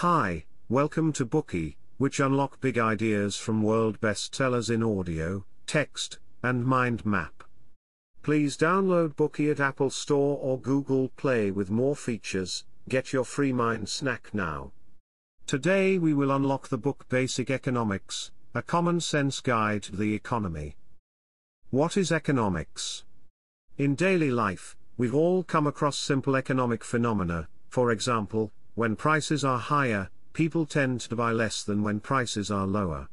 Hi, welcome to Bookey, which unlock big ideas from world bestsellers in audio, text, and mind map. Please download Bookey at Apple Store or Google Play with more features. Get your free mind snack now. Today we will unlock the book Basic Economics, a common sense guide to the economy. What is economics? In daily life, we've all come across simple economic phenomena, for example, when prices are higher, people tend to buy less than when prices are lower.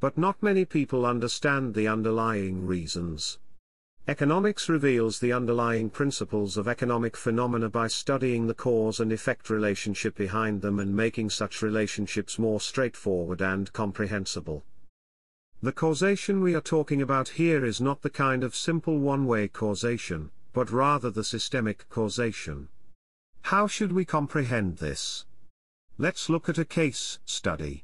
But not many people understand the underlying reasons. Economics reveals the underlying principles of economic phenomena by studying the cause and effect relationship behind them and making such relationships more straightforward and comprehensible. The causation we are talking about here is not the kind of simple one-way causation, but rather the systemic causation. How should we comprehend this? Let's look at a case study.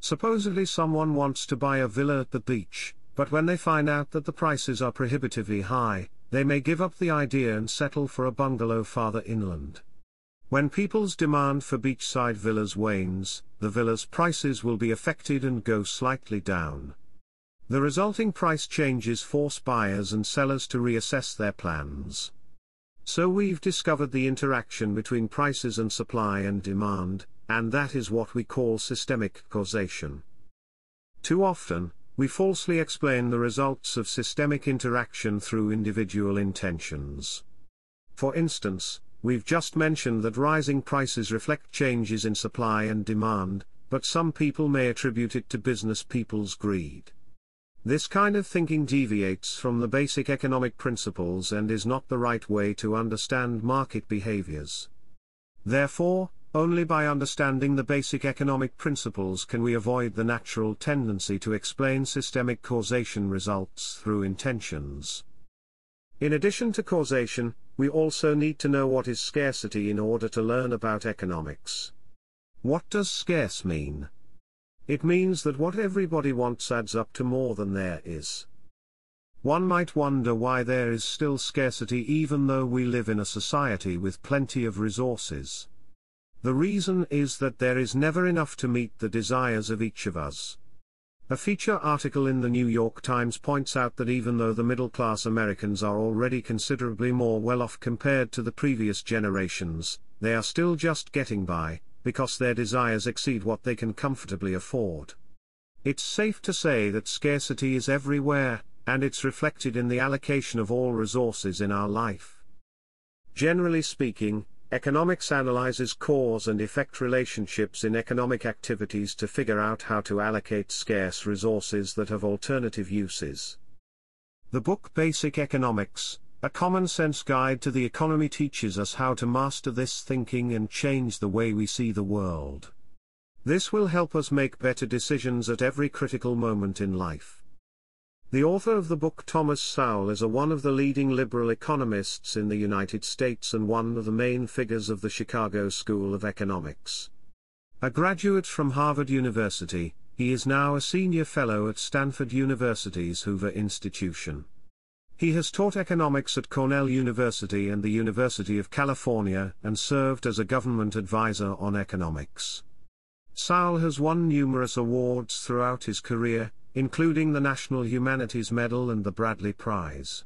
Supposedly someone wants to buy a villa at the beach, but when they find out that the prices are prohibitively high, they may give up the idea and settle for a bungalow farther inland. When people's demand for beachside villas wanes, the villa's prices will be affected and go slightly down. The resulting price changes force buyers and sellers to reassess their plans. So we've discovered the interaction between prices and supply and demand, and that is what we call systemic causation. Too often, we falsely explain the results of systemic interaction through individual intentions. For instance, we've just mentioned that rising prices reflect changes in supply and demand, but some people may attribute it to business people's greed. This kind of thinking deviates from the basic economic principles and is not the right way to understand market behaviors. Therefore, only by understanding the basic economic principles can we avoid the natural tendency to explain systemic causation results through intentions. In addition to causation, we also need to know what is scarcity in order to learn about economics. What does scarce mean? It means that what everybody wants adds up to more than there is. One might wonder why there is still scarcity even though we live in a society with plenty of resources. The reason is that there is never enough to meet the desires of each of us. A feature article in the New York Times points out that even though the middle class Americans are already considerably more well off compared to the previous generations, they are still just getting by, because their desires exceed what they can comfortably afford. It's safe to say that scarcity is everywhere, and it's reflected in the allocation of all resources in our life. Generally speaking, Economics analyzes cause and effect relationships in economic activities to figure out how to allocate scarce resources that have alternative uses. The book Basic Economics, a common sense guide to the economy teaches us how to master this thinking and change the way we see the world. This will help us make better decisions at every critical moment in life. The author of the book Thomas Sowell is a one of the leading liberal economists in the United States and one of the main figures of the Chicago School of Economics. A graduate from Harvard University, he is now a senior fellow at Stanford University's Hoover Institution. He has taught economics at Cornell University and the University of California and served as a government advisor on economics. Sowell has won numerous awards throughout his career, including the National Humanities Medal and the Bradley Prize.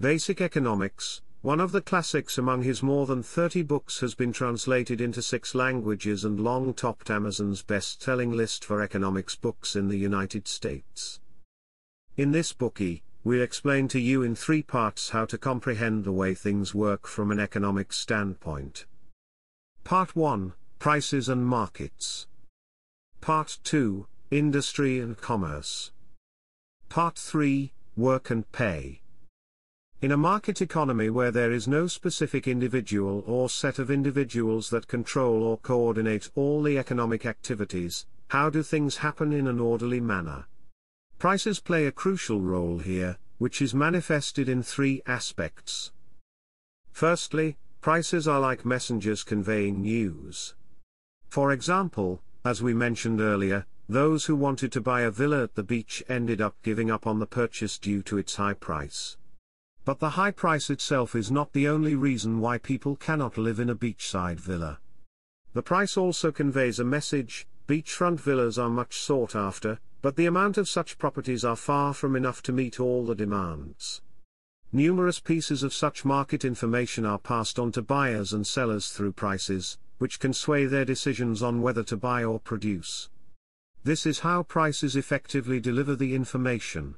Basic Economics, one of the classics among his more than 30 books has been translated into six languages and long topped Amazon's best-selling list for economics books in the United States. In this Bookey, we explain to you in three parts how to comprehend the way things work from an economic standpoint. Part 1, Prices and Markets. Part 2, Industry and Commerce. Part 3 Work and Pay. In a market economy where there is no specific individual or set of individuals that control or coordinate all the economic activities, how do things happen in an orderly manner? Prices play a crucial role here, which is manifested in three aspects. Firstly, prices are like messengers conveying news. For example, as we mentioned earlier, those who wanted to buy a villa at the beach ended up giving up on the purchase due to its high price. But the high price itself is not the only reason why people cannot live in a beachside villa. The price also conveys a message beachfront villas are much sought after, but the amount of such properties are far from enough to meet all the demands. Numerous pieces of such market information are passed on to buyers and sellers through prices, which can sway their decisions on whether to buy or produce. This is how prices effectively deliver the information.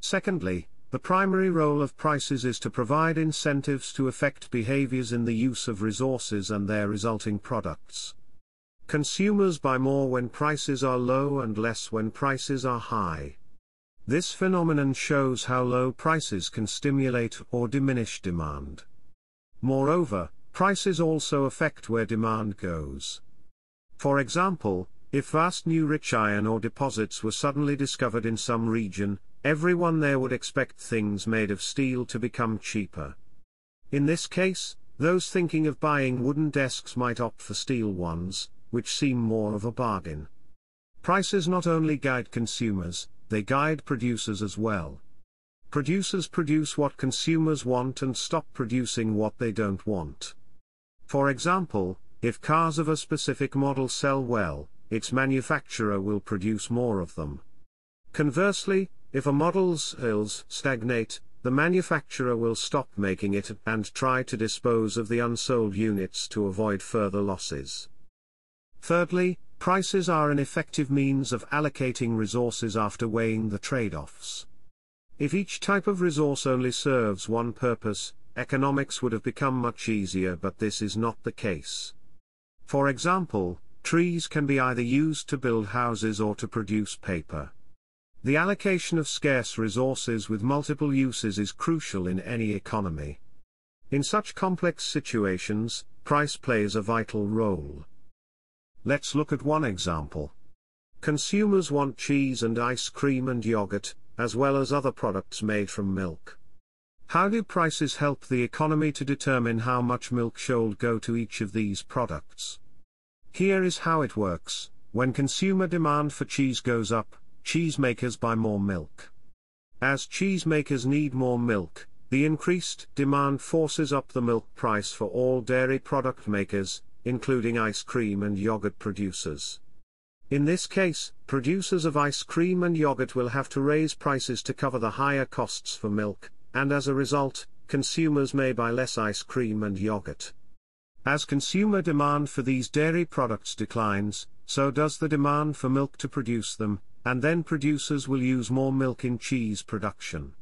Secondly, the primary role of prices is to provide incentives to affect behaviors in the use of resources and their resulting products. Consumers buy more when prices are low and less when prices are high. This phenomenon shows how low prices can stimulate or diminish demand. Moreover, prices also affect where demand goes. For example, if vast new rich iron ore deposits were suddenly discovered in some region, everyone there would expect things made of steel to become cheaper. In this case, those thinking of buying wooden desks might opt for steel ones, which seem more of a bargain. Prices not only guide consumers, they guide producers as well. Producers produce what consumers want and stop producing what they don't want. For example, if cars of a specific model sell well, its manufacturer will produce more of them. Conversely, if a model's sales stagnate, the manufacturer will stop making it and try to dispose of the unsold units to avoid further losses. Thirdly, Prices are an effective means of allocating resources after weighing the trade-offs. If each type of resource only serves one purpose, economics would have become much easier but this is not the case. For example, trees can be either used to build houses or to produce paper. The allocation of scarce resources with multiple uses is crucial in any economy. In such complex situations, price plays a vital role. Let's look at one example. Consumers want cheese and ice cream and yogurt, as well as other products made from milk. How do prices help the economy to determine how much milk should go to each of these products? Here is how it works. When consumer demand for cheese goes up, cheesemakers buy more milk. As cheesemakers need more milk, the increased demand forces up the milk price for all dairy product makers, including ice cream and yogurt producers. In this case, producers of ice cream and yogurt will have to raise prices to cover the higher costs for milk, and as a result, consumers may buy less ice cream and yogurt. As consumer demand for these dairy products declines, so does the demand for milk to produce them, and then producers will use more milk in cheese production.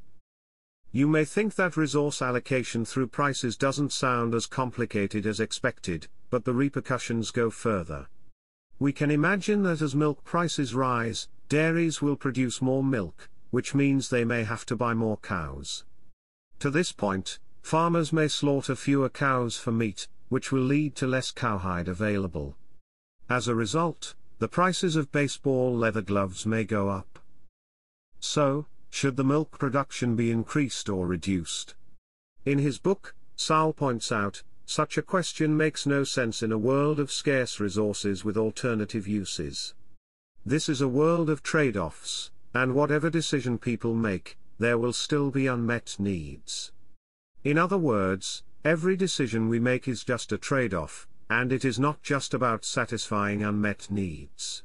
You may think that resource allocation through prices doesn't sound as complicated as expected, but the repercussions go further. We can imagine that as milk prices rise, dairies will produce more milk, which means they may have to buy more cows. To this point, farmers may slaughter fewer cows for meat, which will lead to less cowhide available. As a result, the prices of baseball leather gloves may go up. So, should the milk production be increased or reduced? In his book, Sowell points out, such a question makes no sense in a world of scarce resources with alternative uses. This is a world of trade-offs, and whatever decision people make, there will still be unmet needs. In other words, every decision we make is just a trade-off, and it is not just about satisfying unmet needs.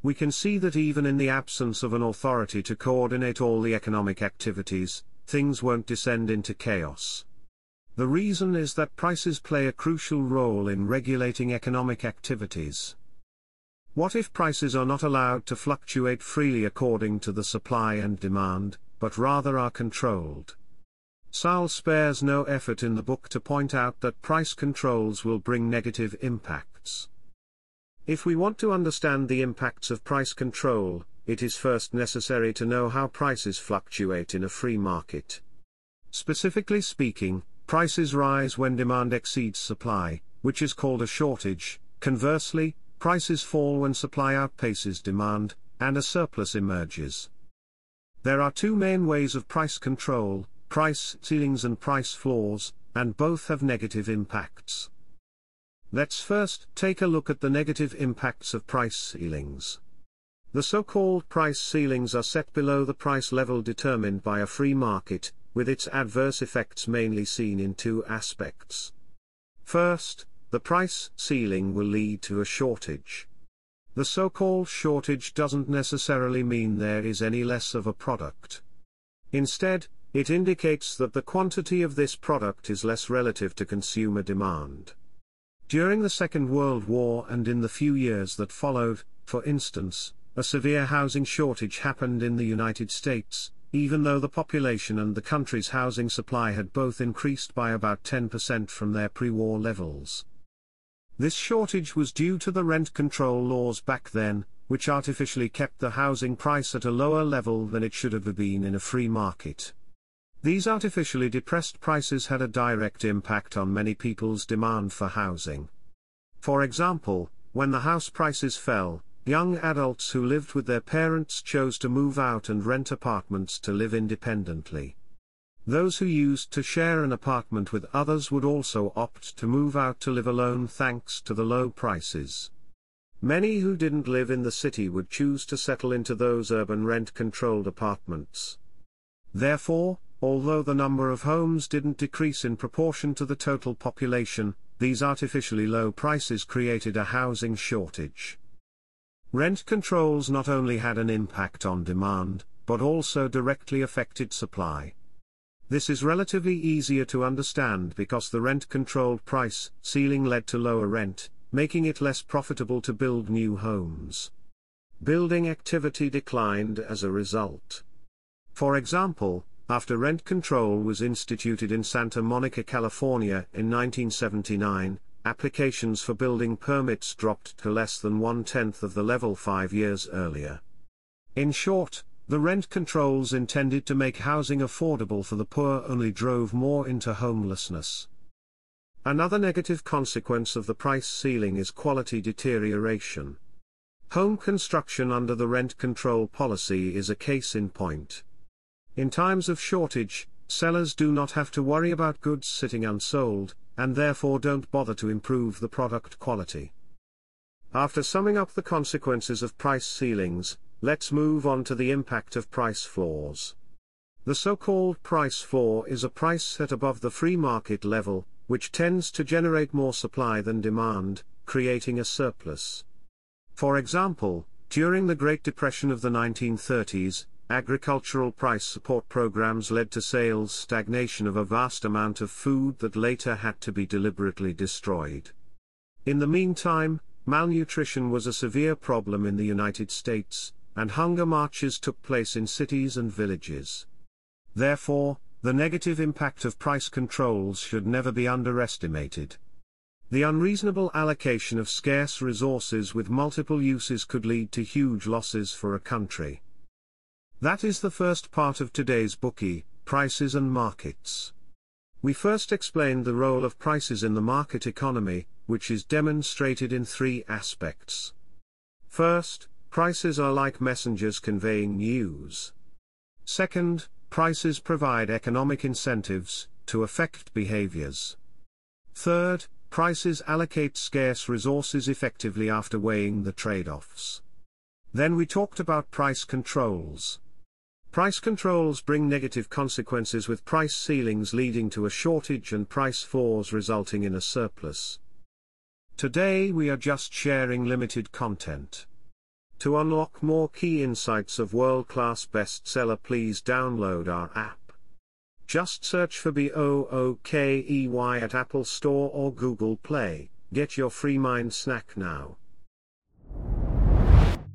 We can see that even in the absence of an authority to coordinate all the economic activities, things won't descend into chaos. The reason is that prices play a crucial role in regulating economic activities. What if prices are not allowed to fluctuate freely according to the supply and demand, but rather are controlled? Sowell spares no effort in the book to point out that price controls will bring negative impacts. If we want to understand the impacts of price control, it is first necessary to know how prices fluctuate in a free market. Specifically speaking, Prices rise when demand exceeds supply, which is called a shortage. Conversely, prices fall when supply outpaces demand, and a surplus emerges. There are two main ways of price control, price ceilings and price floors, and both have negative impacts. Let's first take a look at the negative impacts of price ceilings. The so-called price ceilings are set below the price level determined by a free market, with its adverse effects mainly seen in two aspects. First, the price ceiling will lead to a shortage. The so-called shortage doesn't necessarily mean there is any less of a product. Instead, it indicates that the quantity of this product is less relative to consumer demand. During the Second World War and in the few years that followed, for instance, a severe housing shortage happened in the United States, even though the population and the country's housing supply had both increased by about 10% from their pre-war levels. This shortage was due to the rent control laws back then, which artificially kept the housing price at a lower level than it should have been in a free market. These artificially depressed prices had a direct impact on many people's demand for housing. For example, when the house prices fell, young adults who lived with their parents chose to move out and rent apartments to live independently. Those who used to share an apartment with others would also opt to move out to live alone thanks to the low prices. Many who didn't live in the city would choose to settle into those urban rent-controlled apartments. Therefore, although the number of homes didn't decrease in proportion to the total population, these artificially low prices created a housing shortage. Rent controls not only had an impact on demand, but also directly affected supply. This is relatively easier to understand because the rent-controlled price ceiling led to lower rent, making it less profitable to build new homes. Building activity declined as a result. For example, after rent control was instituted in Santa Monica, California in 1979, applications for building permits dropped to less than one-tenth of the level five years earlier. In short, the rent controls intended to make housing affordable for the poor only drove more into homelessness. Another negative consequence of the price ceiling is quality deterioration. Home construction under the rent control policy is a case in point. In times of shortage, sellers do not have to worry about goods sitting unsold, and therefore don't bother to improve the product quality. After summing up the consequences of price ceilings, Let's move on to the impact of price floors. The so-called price floor is a price set above the free market level, which tends to generate more supply than demand, creating a surplus. For example, during the Great Depression of the 1930s, agricultural price support programs led to sales stagnation of a vast amount of food that later had to be deliberately destroyed. In the meantime, malnutrition was a severe problem in the United States, and hunger marches took place in cities and villages. Therefore, the negative impact of price controls should never be underestimated. The unreasonable allocation of scarce resources with multiple uses could lead to huge losses for a country. That is the first part of today's Bookey, Prices and Markets. We first explained the role of prices in the market economy, which is demonstrated in three aspects. First, Prices are like messengers conveying news. Second, prices provide economic incentives to affect behaviors. Third, prices allocate scarce resources effectively after weighing the trade-offs. Then we talked about price controls. Price controls bring negative consequences with price ceilings leading to a shortage and price floors resulting in a surplus. Today we are just sharing limited content. To unlock more key insights of world-class bestseller please download our app. Just search for B-O-O-K-E-Y at Apple Store or Google Play. Get your free mind snack now.